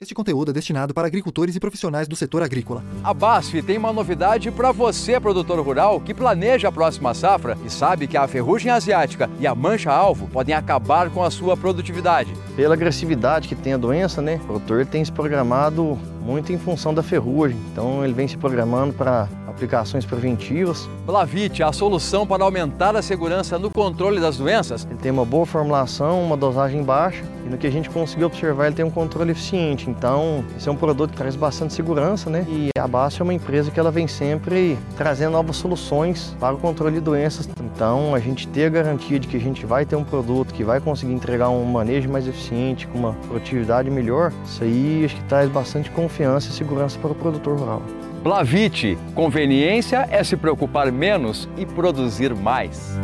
Este conteúdo é destinado para agricultores e profissionais do setor agrícola. A BASF tem uma novidade para você, produtor rural, que planeja a próxima safra e sabe que a ferrugem asiática e a mancha-alvo podem acabar com a sua produtividade. Pela agressividade que tem a doença, né, o produtor tem se programado muito em função da ferrugem. Então ele vem se programando para aplicações preventivas. Blavit, a solução para aumentar a segurança no controle das doenças. Ele tem uma boa formulação, uma dosagem baixa e no que a gente conseguiu observar ele tem um controle eficiente. Então esse é um produto que traz bastante segurança, né? E a Basso é uma empresa que ela vem sempre trazendo novas soluções para o controle de doenças. Então a gente ter a garantia de que a gente vai ter um produto que vai conseguir entregar um manejo mais eficiente, com uma produtividade melhor, isso aí acho que traz bastante confiança e segurança para o produtor rural. Blavite, conveniência é se preocupar menos e produzir mais.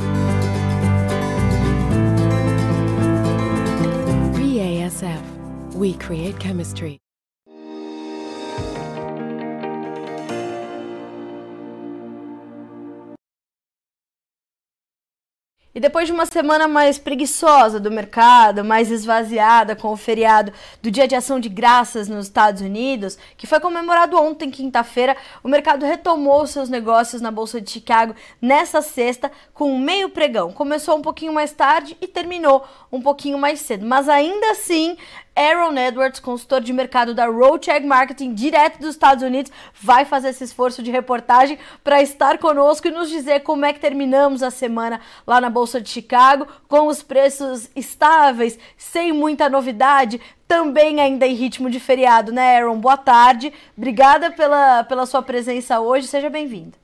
BASF. We create chemistry. E depois de uma semana mais preguiçosa do mercado, mais esvaziada com o feriado do Dia de Ação de Graças nos Estados Unidos, que foi comemorado ontem, quinta-feira, o mercado retomou seus negócios na Bolsa de Chicago nessa sexta com um meio pregão. Começou um pouquinho mais tarde e terminou um pouquinho mais cedo, mas ainda assim Aaron Edwards, consultor de mercado da Roadcheck Marketing, direto dos Estados Unidos, vai fazer esse esforço de reportagem para estar conosco e nos dizer como é que terminamos a semana lá na Bolsa de Chicago, com os preços estáveis, sem muita novidade, também ainda em ritmo de feriado, né, Aaron? Boa tarde. Obrigada pela, pela sua presença hoje. Seja bem-vindo.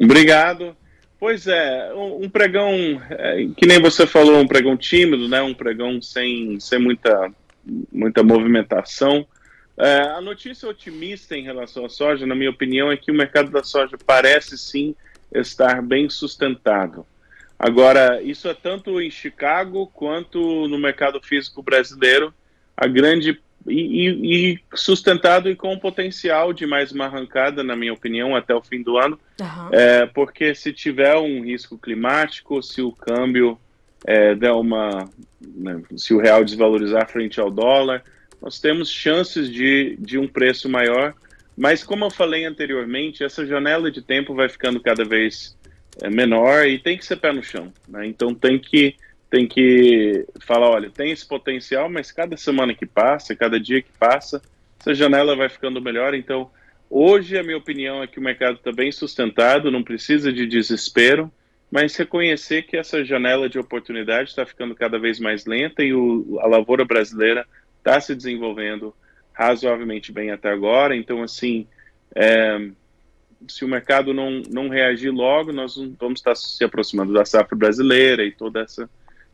Obrigado. Pois é, um, pregão, é, que nem você falou, um pregão tímido, né? Um pregão sem, sem muita, muita movimentação. É, a notícia otimista em relação à soja, na minha opinião, é que o mercado da soja parece sim estar bem sustentado. Agora, isso é tanto em Chicago quanto no mercado físico brasileiro. A grande e, e, sustentado e com potencial de mais uma arrancada, na minha opinião, até o fim do ano. Uhum. É, porque se tiver um risco climático, se o câmbio é, der uma. Né, se o real desvalorizar frente ao dólar, nós temos chances de, de um preço maior. Mas, como eu falei anteriormente, essa janela de tempo vai ficando cada vez é, menor e tem que ser pé no chão. Né? Então, tem que tem que falar, olha, tem esse potencial, mas cada semana que passa, cada dia que passa, essa janela vai ficando melhor. Então, hoje a minha opinião é que o mercado está bem sustentado, não precisa de desespero, mas reconhecer que essa janela de oportunidade está ficando cada vez mais lenta e o, a lavoura brasileira está se desenvolvendo razoavelmente bem até agora. Então, assim, é, se o mercado não, não reagir logo, nós vamos estar se aproximando da safra brasileira e toda essa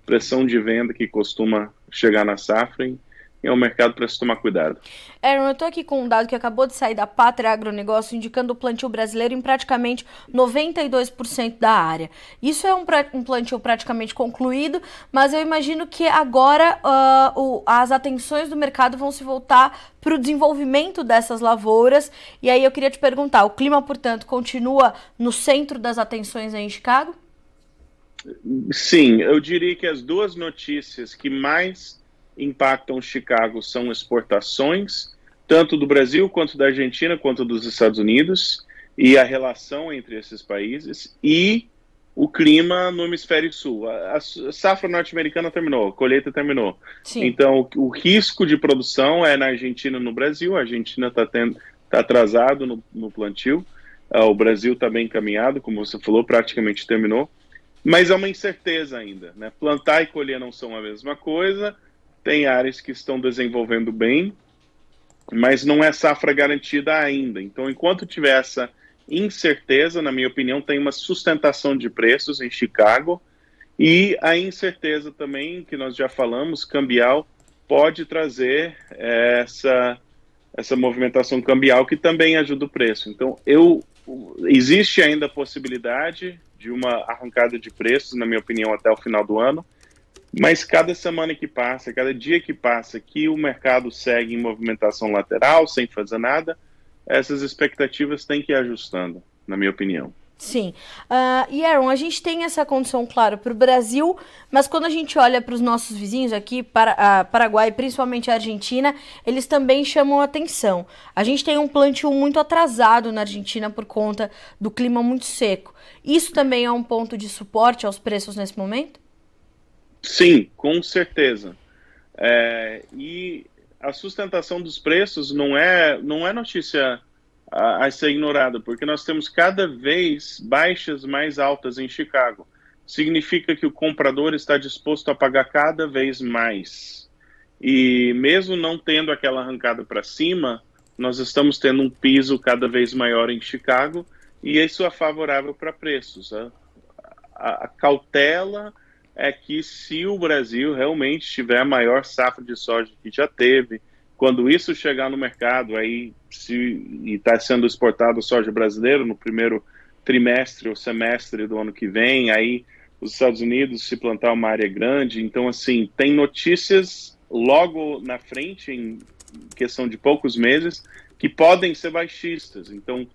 pressão de venda que costuma chegar na safra e é um mercado para se tomar cuidado. Aaron, eu estou aqui com um dado que acabou de sair da Pátria Agronegócio, indicando o plantio brasileiro em praticamente 92% da área. Isso é um, um, plantio praticamente concluído, mas eu imagino que agora uh, o, as atenções do mercado vão se voltar para o desenvolvimento dessas lavouras. E aí eu queria te perguntar: o clima, portanto, continua no centro das atenções em Chicago? Sim, eu diria que as duas notícias que mais impactam Chicago são exportações, tanto do Brasil quanto da Argentina, quanto dos Estados Unidos, e a relação entre esses países, e o clima no hemisfério sul. A, safra norte-americana terminou, a colheita terminou. Sim. Então, o, o, risco de produção é na Argentina e no Brasil. A Argentina está tá atrasado no, no plantio. Uh, o Brasil está bem encaminhado, como você falou, praticamente terminou mas é uma incerteza ainda. Né? Plantar e colher não são a mesma coisa, tem áreas que estão desenvolvendo bem, mas não é safra garantida ainda. Então, enquanto tiver essa incerteza, na minha opinião, tem uma sustentação de preços em Chicago e a incerteza também, que nós já falamos, cambial, pode trazer essa, essa movimentação cambial que também ajuda o preço. Então, eu existe ainda a possibilidade de uma arrancada de preços, na minha opinião, até o final do ano. Mas cada semana que passa, cada dia que passa, que o mercado segue em movimentação lateral, sem fazer nada, essas expectativas têm que ir ajustando, na minha opinião. Sim. Uh, e Aaron, a gente tem essa condição, claro, para o Brasil, mas quando a gente olha para os nossos vizinhos aqui, para, uh, Paraguai, principalmente a Argentina, eles também chamam atenção. A gente tem um plantio muito atrasado na Argentina por conta do clima muito seco. Isso também é um ponto de suporte aos preços nesse momento? Sim, com certeza. É, e a sustentação dos preços não é, não é notícia a, a ser ignorada, porque nós temos cada vez baixas mais altas em Chicago. Significa que o comprador está disposto a pagar cada vez mais. E mesmo não tendo aquela arrancada para cima, nós estamos tendo um piso cada vez maior em Chicago e isso é favorável para preços. A, a, a, cautela é que se o Brasil realmente tiver a maior safra de soja que já teve, quando isso chegar no mercado, aí se está sendo exportado soja brasileiro no primeiro trimestre ou semestre do ano que vem, aí os Estados Unidos se plantar uma área grande, então assim tem notícias logo na frente em questão de poucos meses que podem ser baixistas. Então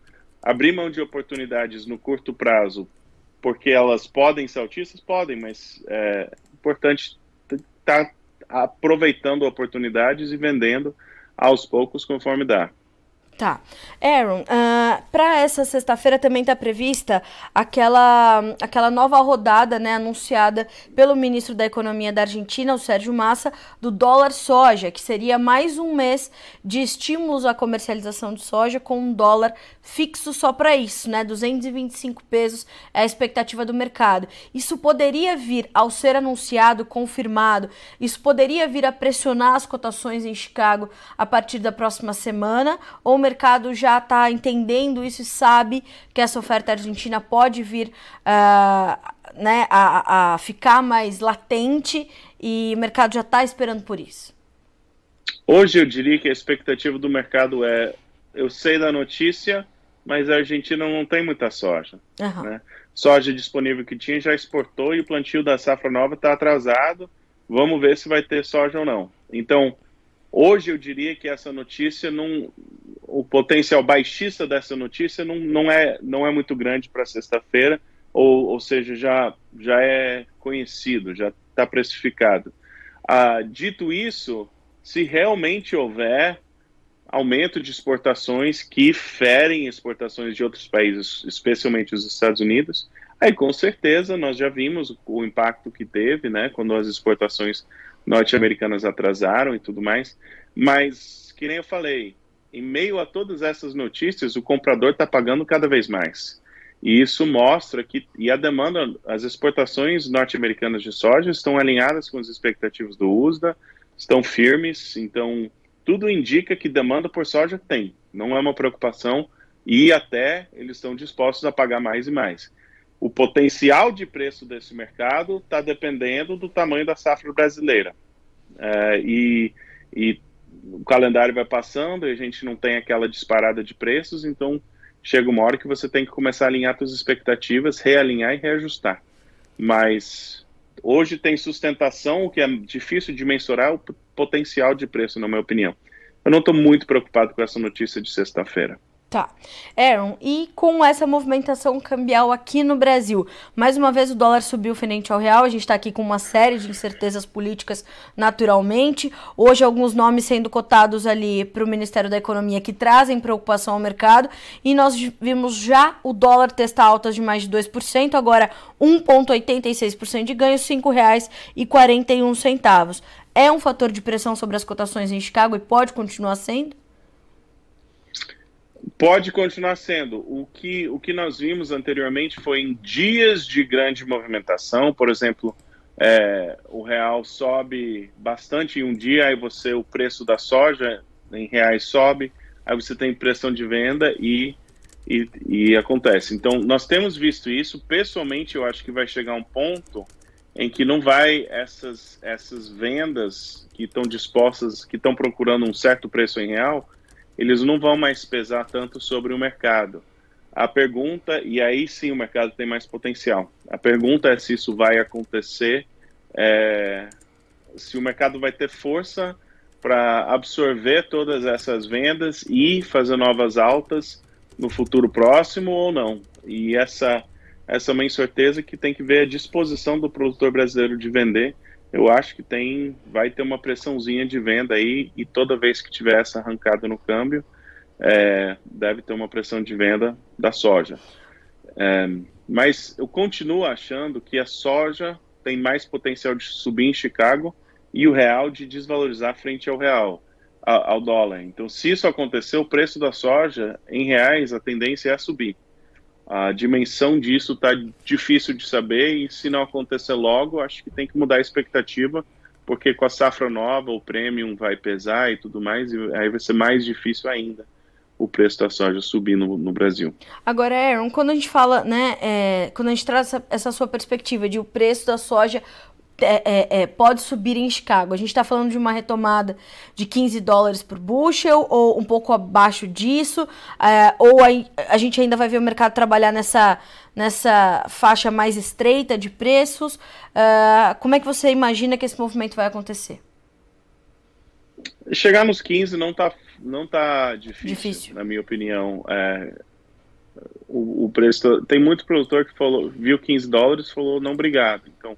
abrir mão de oportunidades no curto prazo, porque elas podem ser altistas, podem, mas é importante estar tá aproveitando oportunidades e vendendo aos poucos conforme dá. Tá. Aaron, uh, ah, para essa sexta-feira também está prevista aquela, aquela nova rodada né, anunciada pelo ministro da Economia da Argentina, o Sérgio Massa, do dólar soja, que seria mais um mês de estímulos à comercialização de soja com um dólar fixo só para isso, né? 225 pesos é a expectativa do mercado. Isso poderia vir, ao ser anunciado, confirmado, isso poderia vir a pressionar as cotações em Chicago a partir da próxima semana, ou mercado já está entendendo isso e sabe que essa oferta argentina pode vir uh, né, a, a ficar mais latente e o mercado já está esperando por isso? Hoje eu diria que a expectativa do mercado é: eu sei da notícia, mas a Argentina não tem muita soja. Uhum. Né? Soja disponível que tinha já exportou e o plantio da safra nova está atrasado. Vamos ver se vai ter soja ou não. Então, Hoje eu diria que essa notícia não, o potencial baixista dessa notícia não, não, é, não é muito grande para sexta-feira, ou, ou seja, já, já é conhecido, já está precificado. Ah, dito isso, se realmente houver aumento de exportações que ferem exportações de outros países, especialmente os Estados Unidos, aí com certeza nós já vimos o impacto que teve, né, quando as exportações norte-americanas atrasaram e tudo mais. Mas, que nem eu falei, em meio a todas essas notícias, o comprador está pagando cada vez mais. E isso mostra que e a demanda, as exportações norte-americanas de soja estão alinhadas com as expectativas do USDA, estão firmes, então tudo indica que demanda por soja tem, não é uma preocupação e até eles estão dispostos a pagar mais e mais o potencial de preço desse mercado está dependendo do tamanho da safra brasileira. É, e, e, o calendário vai passando e a gente não tem aquela disparada de preços, então chega uma hora que você tem que começar a alinhar suas expectativas, realinhar e reajustar. Mas hoje tem sustentação, o que é difícil de mensurar, o potencial de preço, na minha opinião. Eu não estou muito preocupado com essa notícia de sexta-feira. Tá. Aaron, e com essa movimentação cambial aqui no Brasil, mais uma vez o dólar subiu frente ao real, a gente está aqui com uma série de incertezas políticas naturalmente. Hoje, alguns nomes sendo cotados ali para o Ministério da Economia que trazem preocupação ao mercado, e nós vimos já o dólar testar altas de mais de 2%, agora 1,86% de ganho, R$ 5,41. É um fator de pressão sobre as cotações em Chicago e pode continuar sendo? Pode continuar sendo. O que, o que nós vimos anteriormente foi em dias de grande movimentação, por exemplo, é, o real sobe bastante em um dia, aí você o preço da soja em reais sobe, aí você tem pressão de venda e, e, e acontece. Então, nós temos visto isso. Pessoalmente, eu acho que vai chegar um ponto em que não vai essas, essas vendas que estão dispostas, que estão procurando um certo preço em real, eles não vão mais pesar tanto sobre o mercado. A pergunta, e aí sim o mercado tem mais potencial. A pergunta é se isso vai acontecer, é, se o mercado vai ter força para absorver todas essas vendas e fazer novas altas no futuro próximo ou não. E essa, essa é uma incerteza que tem que ver a disposição do produtor brasileiro de vender. Eu acho que tem, vai ter uma pressãozinha de venda aí e toda vez que tiver essa arrancada no câmbio, é, deve ter uma pressão de venda da soja. É, mas eu continuo achando que a soja tem mais potencial de subir em Chicago e o real de desvalorizar frente ao real, ao, dólar. Então, se isso acontecer, o preço da soja em reais, a tendência é subir. A dimensão disso está difícil de saber e se não acontecer logo, acho que tem que mudar a expectativa, porque com a safra nova, o premium vai pesar e tudo mais, e aí vai ser mais difícil ainda o preço da soja subir no, no Brasil. Agora, Aaron, quando a gente fala, né, é, quando a gente traz essa, essa sua perspectiva de o preço da soja é, é, é, pode subir em Chicago. A gente está falando de uma retomada de 15 dólares por bushel ou um pouco abaixo disso, é, ou a, a, gente ainda vai ver o mercado trabalhar nessa, nessa faixa mais estreita de preços. É, como é que você imagina que esse movimento vai acontecer? Chegar nos 15 não está não tá difícil, difícil. na minha opinião. É, o, o, preço tem muito produtor que falou viu 15 dólares falou não obrigado. Então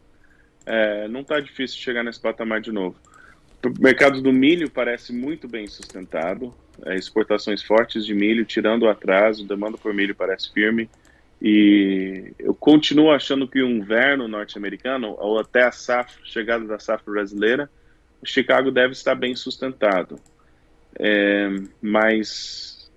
é, não está difícil chegar nesse patamar de novo. O mercado do milho parece muito bem sustentado, é, exportações fortes de milho, tirando o atraso, demanda por milho parece firme. E eu continuo achando que o inverno norte-americano, ou até a safra, chegada da safra brasileira, Chicago deve estar bem sustentado. É, mas,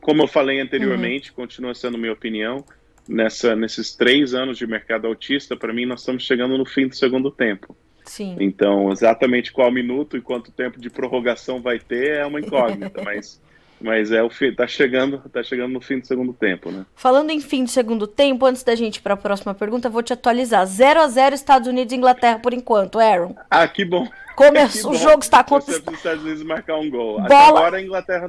como eu falei anteriormente, uhum. continua sendo minha opinião, nessa, nesses três anos de mercado autista, para mim, nós estamos chegando no fim do segundo tempo. Sim. Então, exatamente qual minuto e quanto tempo de prorrogação vai ter é uma incógnita, mas, mas é o fim, tá chegando, tá chegando no fim do segundo tempo, né? Falando em fim do segundo tempo, antes da gente ir para a próxima pergunta, vou te atualizar. 0 a 0 Estados Unidos e Inglaterra por enquanto, Aaron. Ah, que bom. Começou, o jogo está acontecendo. Os Estados Unidos marcar um gol. Bola... Até agora a Inglaterra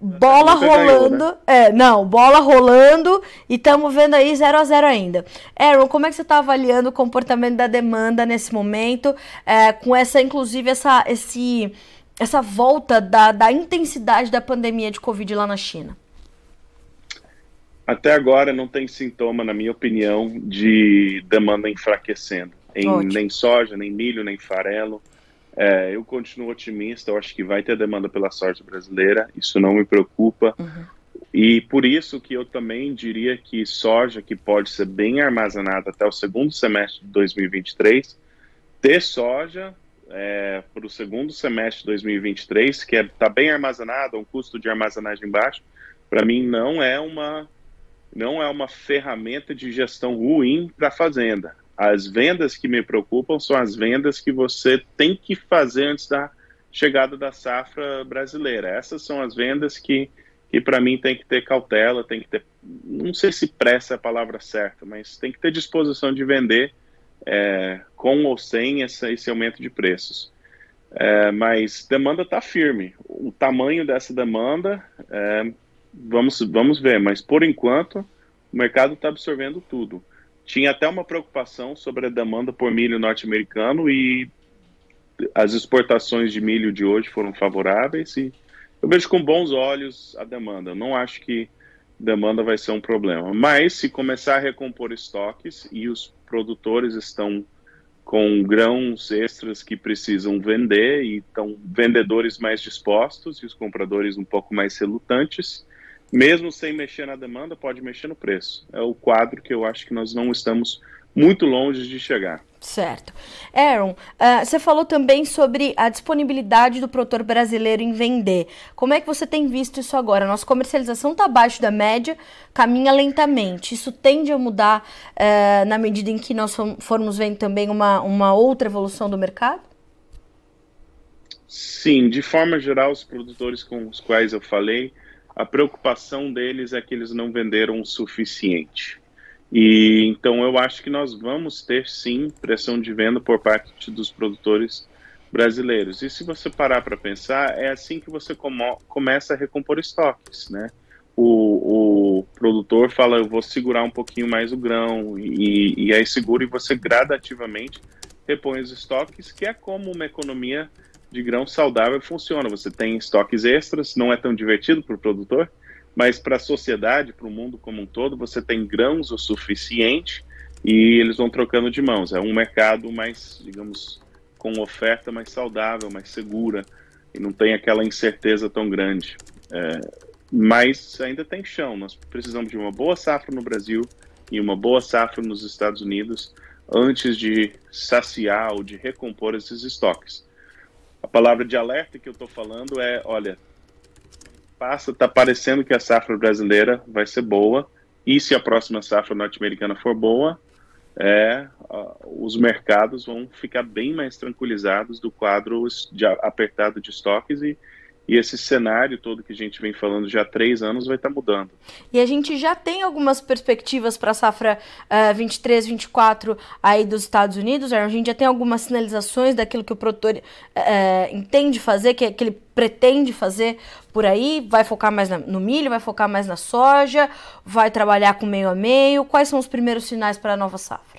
bola rolando. Ganhou, né? É, não, bola rolando e estamos vendo aí 0 a 0 ainda. Aaron, como é que você está avaliando o comportamento da demanda nesse momento, é, com essa, inclusive, essa, esse, essa volta da, da intensidade da pandemia de Covid lá na China? Até agora não tem sintoma, na minha opinião, de demanda enfraquecendo. Em, nem soja, nem milho, nem farelo. É, eu continuo otimista, eu acho que vai ter demanda pela soja brasileira, isso não me preocupa. Uhum. E por isso que eu também diria que soja que pode ser bem armazenada até o segundo semestre de 2023, ter soja é, para o segundo semestre de 2023, que está é, tá bem armazenada, um custo de armazenagem baixo, para mim não é uma não é uma ferramenta de gestão ruim para a fazenda. As vendas que me preocupam são as vendas que você tem que fazer antes da chegada da safra brasileira. Essas são as vendas que, que para mim tem que ter cautela, tem que ter, não sei se pressa é a palavra certa, mas tem que ter disposição de vender é, com ou sem essa, esse aumento de preços. É, mas demanda está firme. O tamanho dessa demanda, é, vamos, vamos ver, mas por enquanto o mercado está absorvendo tudo. Tinha até uma preocupação sobre a demanda por milho norte-americano e as exportações de milho de hoje foram favoráveis e eu vejo com bons olhos a demanda. Não acho que demanda vai ser um problema. Mas se começar a recompor estoques e os produtores estão com grãos extras que precisam vender e estão vendedores mais dispostos e os compradores um pouco mais relutantes, mesmo sem mexer na demanda, pode mexer no preço. É o quadro que eu acho que nós não estamos muito longe de chegar. Certo. Aaron, uh, você falou também sobre a disponibilidade do produtor brasileiro em vender. Como é que você tem visto isso agora? Nossa comercialização está abaixo da média, caminha lentamente. Isso tende a mudar uh, na medida em que nós formos vendo também uma, uma outra evolução do mercado? Sim, de forma geral, os produtores com os quais eu falei a preocupação deles é que eles não venderam o suficiente. E então eu acho que nós vamos ter sim pressão de venda por parte dos produtores brasileiros. E se você parar para pensar, é assim que você começa a recompor estoques, né? O, o, produtor fala, eu vou segurar um pouquinho mais o grão, e, e aí segura e você gradativamente repõe os estoques, que é como uma economia de grão saudável funciona. Você tem estoques extras, não é tão divertido para o produtor, mas para a sociedade, para o mundo como um todo, você tem grãos o suficiente e eles vão trocando de mãos. É um mercado mais, digamos, com oferta mais saudável, mais segura e não tem aquela incerteza tão grande. É, mas ainda tem chão. Nós precisamos de uma boa safra no Brasil e uma boa safra nos Estados Unidos antes de saciar ou de recompor esses estoques. A palavra de alerta que eu estou falando é, olha, passa, está parecendo que a safra brasileira vai ser boa, e se a próxima safra norte-americana for boa, é, os mercados vão ficar bem mais tranquilizados do quadro de, apertado de estoques e, e esse cenário todo que a gente vem falando já há três anos vai estar tá mudando. E a gente já tem algumas perspectivas para a safra uh, 23, 24 aí dos Estados Unidos. A gente já tem algumas sinalizações daquilo que o produtor uh, entende fazer, que, que ele pretende fazer por aí. Vai focar mais na, no milho, vai focar mais na soja, vai trabalhar com meio a meio. Quais são os primeiros sinais para a nova safra?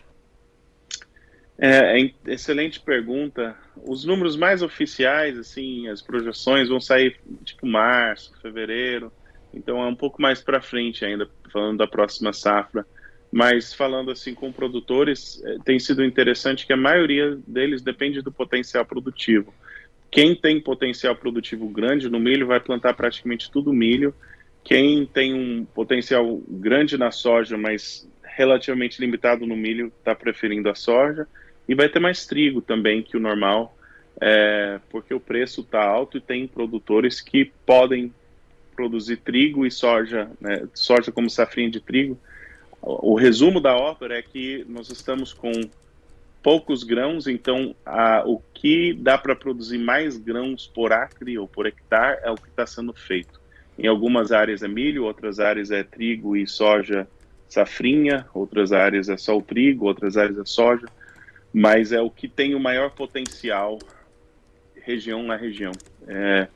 É, é, excelente pergunta. Os números mais oficiais, assim, as projeções vão sair tipo março, fevereiro. Então é um pouco mais para frente ainda, falando da próxima safra. Mas falando assim com produtores, é, tem sido interessante que a maioria deles depende do potencial produtivo. Quem tem potencial produtivo grande no milho vai plantar praticamente tudo milho. Quem tem um potencial grande na soja, mas relativamente limitado no milho, está preferindo a soja. E vai ter mais trigo também que o normal, é, porque o preço está alto e tem produtores que podem produzir trigo e soja, né, soja como safrinha de trigo. O, resumo da ópera é que nós estamos com poucos grãos, então a, o que dá para produzir mais grãos por acre ou por hectare é o que está sendo feito. Em algumas áreas é milho, outras áreas é trigo e soja safrinha, outras áreas é só o trigo, outras áreas é soja mas é o que tem o maior potencial região na região. É,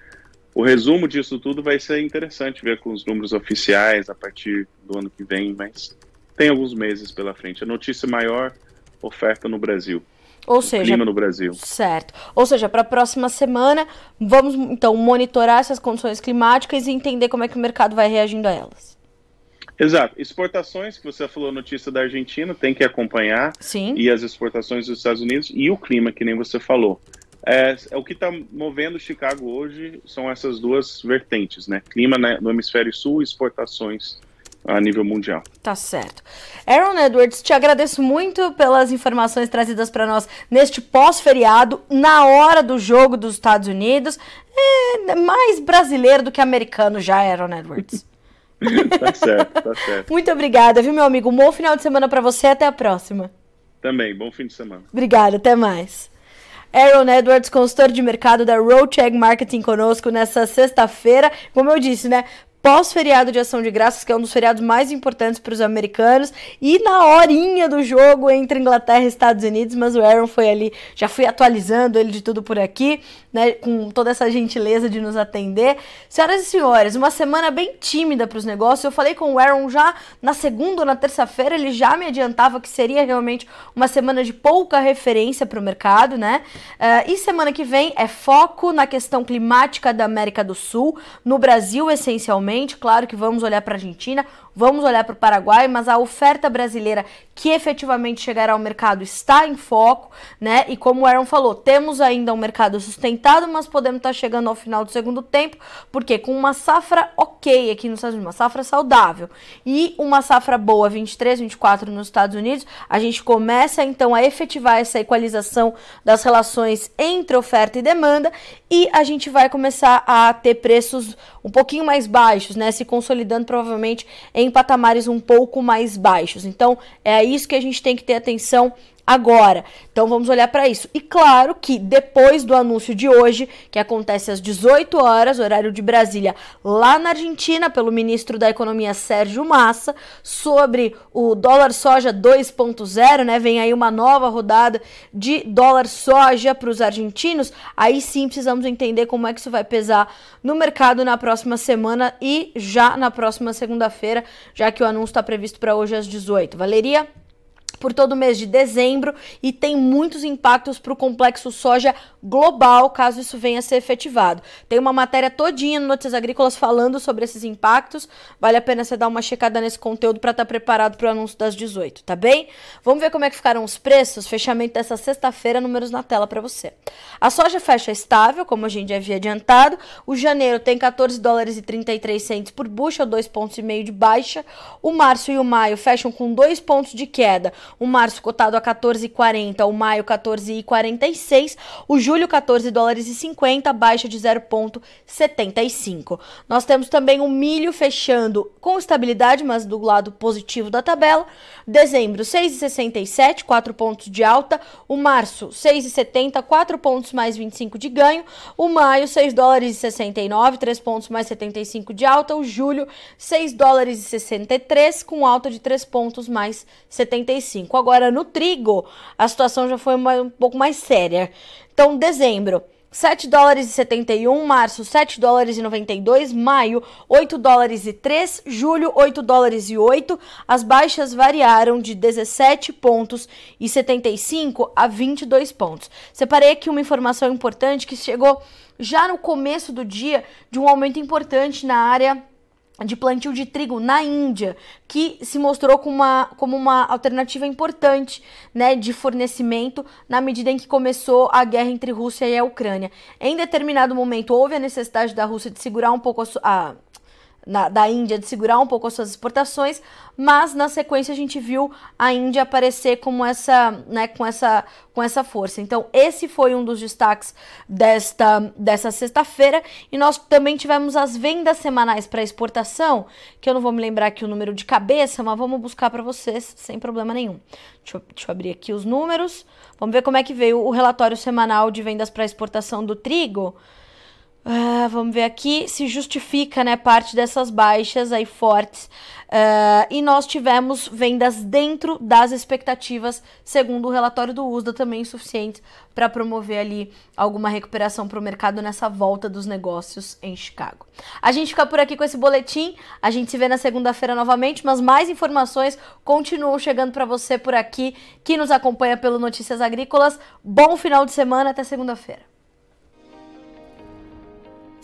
o resumo disso tudo vai ser interessante ver com os números oficiais a partir do ano que vem, mas tem alguns meses pela frente. A notícia maior oferta no Brasil. Ou seja, clima no Brasil. Certo. Ou seja, para a próxima semana, vamos então monitorar essas condições climáticas e entender como é que o mercado vai reagindo a elas. Exato. Exportações, que você falou notícia da Argentina, tem que acompanhar. Sim. E as exportações dos Estados Unidos e o clima, que nem você falou. É, é o que está movendo Chicago hoje são essas duas vertentes, né? Clima né, no hemisfério sul e exportações a nível mundial. Tá certo. Aaron Edwards, te agradeço muito pelas informações trazidas para nós neste pós-feriado, na hora do jogo dos Estados Unidos. É mais brasileiro do que americano já, Aaron Edwards. tá certo, tá certo. Muito obrigada, viu, meu amigo? Um bom final de semana para você. Até a próxima. Também, bom fim de semana. Obrigada, até mais. Aaron Edwards, consultor de mercado da Roadcheck Marketing conosco nessa sexta-feira. Como eu disse, né? Pós-feriado de Ação de Graças, que é um dos feriados mais importantes para os americanos, e na horinha do jogo entre Inglaterra e Estados Unidos, mas o Aaron foi ali, já fui atualizando ele de tudo por aqui, né, com toda essa gentileza de nos atender. Senhoras e senhores, uma semana bem tímida para os negócios. Eu falei com o Aaron já na segunda ou na terça-feira, ele já me adiantava que seria realmente uma semana de pouca referência para o mercado, né? Uh, e semana que vem é foco na questão climática da América do Sul, no Brasil essencialmente Claro que vamos olhar para a Argentina, vamos olhar para o Paraguai, mas a oferta brasileira que efetivamente chegará ao mercado está em foco, né? E como o Aaron falou, temos ainda um mercado sustentado, mas podemos estar tá chegando ao final do segundo tempo, porque com uma safra ok aqui nos Estados Unidos, uma safra saudável e uma safra boa, 23, 24 nos Estados Unidos, a gente começa então a efetivar essa equalização das relações entre oferta e demanda e a gente vai começar a ter preços um pouquinho mais baixos, né? Se consolidando provavelmente em em patamares um pouco mais baixos. Então, é isso que a gente tem que ter atenção agora. Então vamos olhar para isso. E claro que depois do anúncio de hoje, que acontece às 18 horas, horário de Brasília, lá na Argentina, pelo ministro da Economia Sérgio Massa, sobre o dólar soja 2.0, né? Vem aí uma nova rodada de dólar soja para os argentinos. Aí sim precisamos entender como é que isso vai pesar no mercado na próxima semana e já na próxima segunda-feira, já que o anúncio está previsto para hoje às 18. Valeria? Por todo o mês de dezembro e tem muitos impactos para o complexo soja global, caso isso venha a ser efetivado. Tem uma matéria todinha no Notícias Agrícolas falando sobre esses impactos. Vale a pena você dar uma checada nesse conteúdo para estar tá preparado para o anúncio das 18, tá bem? Vamos ver como é que ficaram os preços. Fechamento dessa sexta-feira, números na tela para você. A soja fecha estável, como a gente já havia adiantado. O janeiro tem 14 dólares e 33 centos por bushel, dois pontos e meio de baixa. O março e o maio fecham com dois pontos de queda o março cotado a 14,40, o maio 14,46, o julho 14 dólares e 50, baixa de 0,75. Nós temos também o milho fechando com estabilidade, mas do lado positivo da tabela. Dezembro 6,67, 4 pontos de alta, o março 6,70, 4 pontos mais 25 de ganho, o maio 6 dólares e 69, 3 pontos mais 75 de alta, o julho 6 dólares e 63 com alta de 3 pontos mais 75. Agora, no trigo, a situação já foi uma, um pouco mais séria. Então, dezembro, 7 dólares e 71, março 7 dólares e 92, maio 8 dólares e 3, julho 8 dólares e 8. As baixas variaram de 17 pontos e 75 a 22 pontos. Separei aqui uma informação importante que chegou já no começo do dia de um aumento importante na área de plantio de trigo na Índia, que se mostrou como uma, como uma alternativa importante né, de fornecimento na medida em que começou a guerra entre Rússia e a Ucrânia. Em determinado momento houve a necessidade da Rússia de segurar um pouco a, a na, da Índia de segurar um pouco as suas exportações, mas na sequência a gente viu a Índia aparecer como essa, né, com essa, com essa força. Então esse foi um dos destaques desta, dessa sexta-feira e nós também tivemos as vendas semanais para exportação, que eu não vou me lembrar aqui o número de cabeça, mas vamos buscar para vocês sem problema nenhum. Deixa eu, deixa eu abrir aqui os números. Vamos ver como é que veio o relatório semanal de vendas para exportação do trigo. Uh, vamos ver aqui se justifica né, parte dessas baixas aí fortes. Uh, e nós tivemos vendas dentro das expectativas, segundo o relatório do USDA, também suficientes para promover ali alguma recuperação para o mercado nessa volta dos negócios em Chicago. A gente fica por aqui com esse boletim. A gente se vê na segunda-feira novamente, mas mais informações continuam chegando para você por aqui que nos acompanha pelo Notícias Agrícolas. Bom final de semana, até segunda-feira.